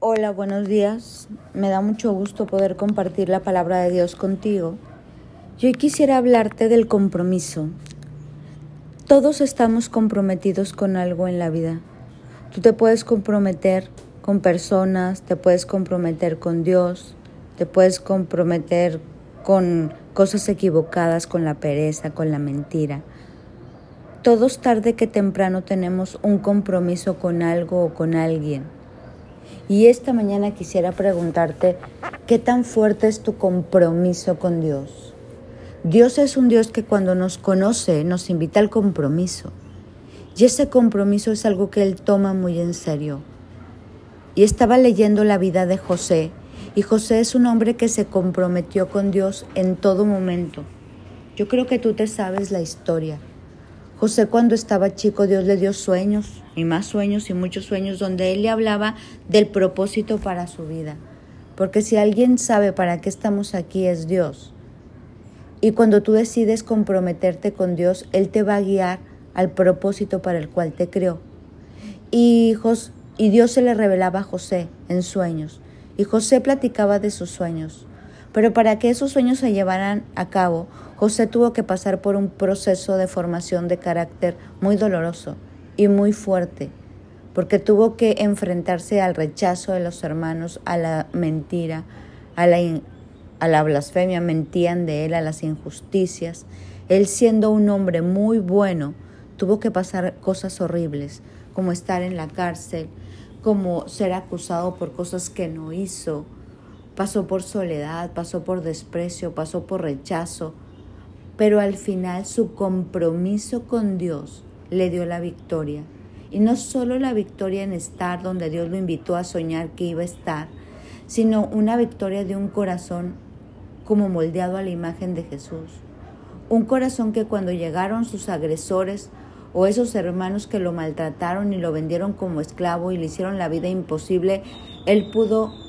Hola, buenos días. Me da mucho gusto poder compartir la palabra de Dios contigo. Yo quisiera hablarte del compromiso. Todos estamos comprometidos con algo en la vida. Tú te puedes comprometer con personas, te puedes comprometer con Dios, te puedes comprometer con cosas equivocadas, con la pereza, con la mentira. Todos tarde que temprano tenemos un compromiso con algo o con alguien y esta mañana quisiera preguntarte, ¿qué tan fuerte es tu compromiso con Dios? Dios es un Dios que cuando nos conoce nos invita al compromiso. Y ese compromiso es algo que Él toma muy en serio. Y estaba leyendo la vida de José, y José es un hombre que se comprometió con Dios en todo momento. Yo creo que tú te sabes la historia. José cuando estaba chico Dios le dio sueños y más sueños y muchos sueños donde él le hablaba del propósito para su vida. Porque si alguien sabe para qué estamos aquí es Dios. Y cuando tú decides comprometerte con Dios, Él te va a guiar al propósito para el cual te creó. Y, y Dios se le revelaba a José en sueños. Y José platicaba de sus sueños. Pero para que esos sueños se llevaran a cabo, José tuvo que pasar por un proceso de formación de carácter muy doloroso y muy fuerte, porque tuvo que enfrentarse al rechazo de los hermanos, a la mentira, a la, a la blasfemia, mentían de él, a las injusticias. Él siendo un hombre muy bueno, tuvo que pasar cosas horribles, como estar en la cárcel, como ser acusado por cosas que no hizo, pasó por soledad, pasó por desprecio, pasó por rechazo, pero al final su compromiso con Dios le dio la victoria. Y no solo la victoria en estar donde Dios lo invitó a soñar que iba a estar, sino una victoria de un corazón como moldeado a la imagen de Jesús. Un corazón que cuando llegaron sus agresores o esos hermanos que lo maltrataron y lo vendieron como esclavo y le hicieron la vida imposible, él pudo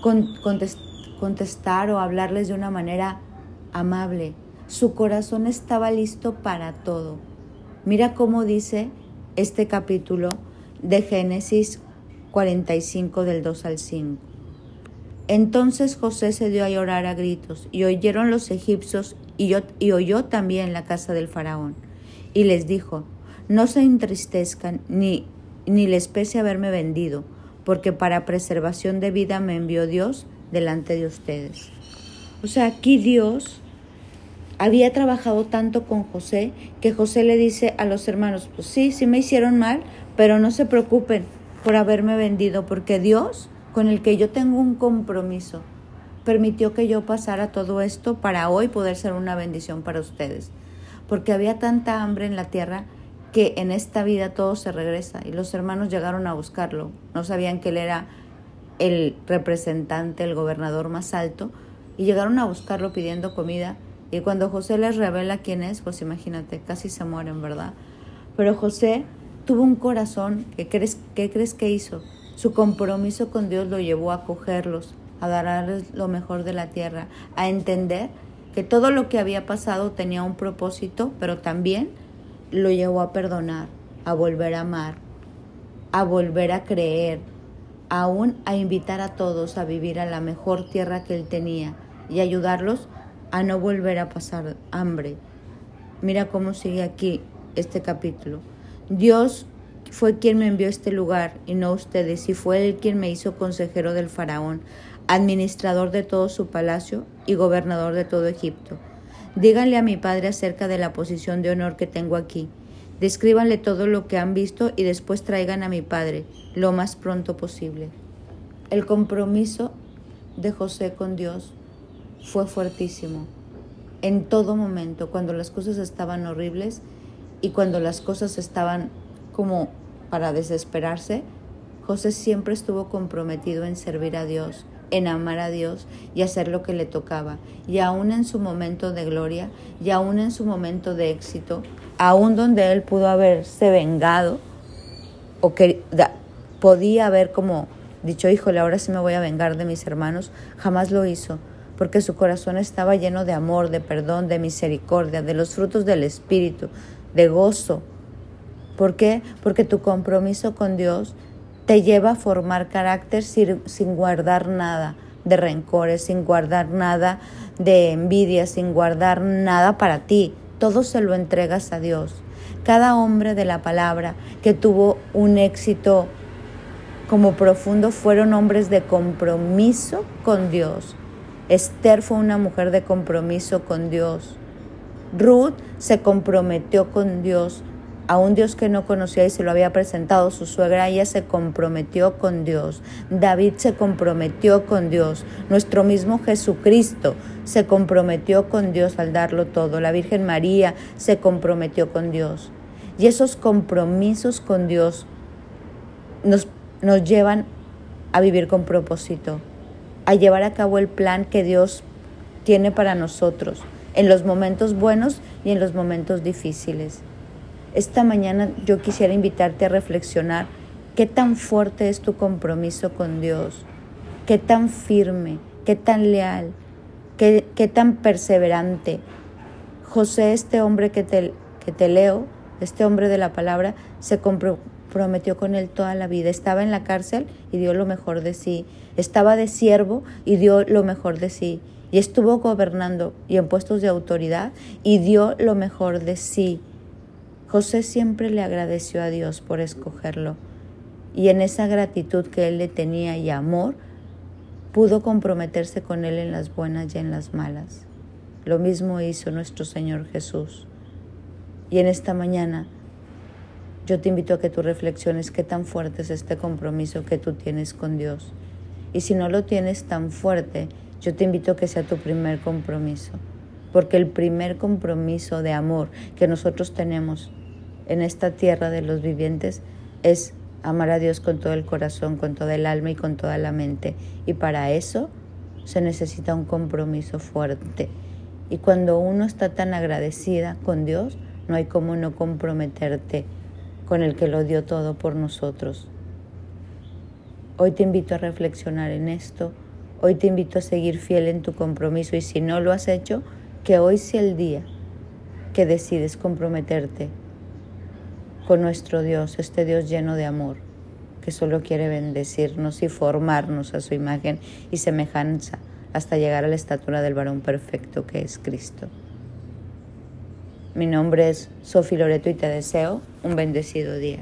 contestar o hablarles de una manera amable. Su corazón estaba listo para todo. Mira cómo dice este capítulo de Génesis 45 del 2 al 5. Entonces José se dio a llorar a gritos, y oyeron los egipcios, y, yo, y oyó también la casa del faraón. Y les dijo, no se entristezcan, ni, ni les pese haberme vendido, porque para preservación de vida me envió Dios delante de ustedes. O sea, aquí Dios había trabajado tanto con José que José le dice a los hermanos, pues sí, sí me hicieron mal, pero no se preocupen por haberme vendido, porque Dios, con el que yo tengo un compromiso, permitió que yo pasara todo esto para hoy poder ser una bendición para ustedes. Porque había tanta hambre en la tierra que en esta vida todo se regresa y los hermanos llegaron a buscarlo. No sabían que él era el representante, el gobernador más alto y llegaron a buscarlo pidiendo comida y cuando José les revela quién es, pues imagínate, casi se mueren, ¿verdad? Pero José tuvo un corazón, ¿qué crees, qué crees que hizo? Su compromiso con Dios lo llevó a acogerlos, a darles lo mejor de la tierra, a entender que todo lo que había pasado tenía un propósito, pero también lo llevó a perdonar, a volver a amar, a volver a creer, aún a invitar a todos a vivir a la mejor tierra que él tenía y ayudarlos a no volver a pasar hambre. Mira cómo sigue aquí este capítulo. Dios fue quien me envió a este lugar y no ustedes, y fue él quien me hizo consejero del faraón, administrador de todo su palacio y gobernador de todo Egipto. Díganle a mi padre acerca de la posición de honor que tengo aquí. Descríbanle todo lo que han visto y después traigan a mi padre lo más pronto posible. El compromiso de José con Dios fue fuertísimo. En todo momento, cuando las cosas estaban horribles y cuando las cosas estaban como para desesperarse, José siempre estuvo comprometido en servir a Dios, en amar a Dios y hacer lo que le tocaba. Y aún en su momento de gloria, y aún en su momento de éxito, aún donde él pudo haberse vengado, o que podía haber como dicho, híjole, ahora sí me voy a vengar de mis hermanos, jamás lo hizo, porque su corazón estaba lleno de amor, de perdón, de misericordia, de los frutos del Espíritu, de gozo. ¿Por qué? Porque tu compromiso con Dios te lleva a formar carácter sin, sin guardar nada de rencores, sin guardar nada de envidia, sin guardar nada para ti. Todo se lo entregas a Dios. Cada hombre de la palabra que tuvo un éxito como profundo fueron hombres de compromiso con Dios. Esther fue una mujer de compromiso con Dios. Ruth se comprometió con Dios a un Dios que no conocía y se lo había presentado su suegra, ella se comprometió con Dios. David se comprometió con Dios. Nuestro mismo Jesucristo se comprometió con Dios al darlo todo. La Virgen María se comprometió con Dios. Y esos compromisos con Dios nos, nos llevan a vivir con propósito, a llevar a cabo el plan que Dios tiene para nosotros en los momentos buenos y en los momentos difíciles. Esta mañana yo quisiera invitarte a reflexionar qué tan fuerte es tu compromiso con Dios, qué tan firme, qué tan leal, qué, tan perseverante. José, este hombre que te, que te leo, este hombre de la palabra, se comprometió con él toda la vida. Estaba en la cárcel y dio lo mejor de sí. Estaba de siervo y dio lo mejor de sí. Y estuvo gobernando y en puestos de autoridad y dio lo mejor de sí. José siempre le agradeció a Dios por escogerlo y en esa gratitud que él le tenía y amor, pudo comprometerse con él en las buenas y en las malas. Lo mismo hizo nuestro Señor Jesús. Y en esta mañana yo te invito a que tú reflexiones qué tan fuerte es este compromiso que tú tienes con Dios. Y si no lo tienes tan fuerte, yo te invito a que sea tu primer compromiso. Porque el primer compromiso de amor que nosotros tenemos en esta tierra de los vivientes es amar a Dios con todo el corazón, con toda el alma y con toda la mente. Y para eso se necesita un compromiso fuerte. Y cuando uno está tan agradecida con Dios, no hay como no comprometerte con el que lo dio todo por nosotros. Hoy te invito a reflexionar en esto, hoy te invito a seguir fiel en tu compromiso y si no lo has hecho, que hoy sea el día que decides comprometerte con nuestro Dios, este Dios lleno de amor, que solo quiere bendecirnos y formarnos a su imagen y semejanza hasta llegar a la estatura del varón perfecto que es Cristo. Mi nombre es Sofi Loreto y te deseo un bendecido día.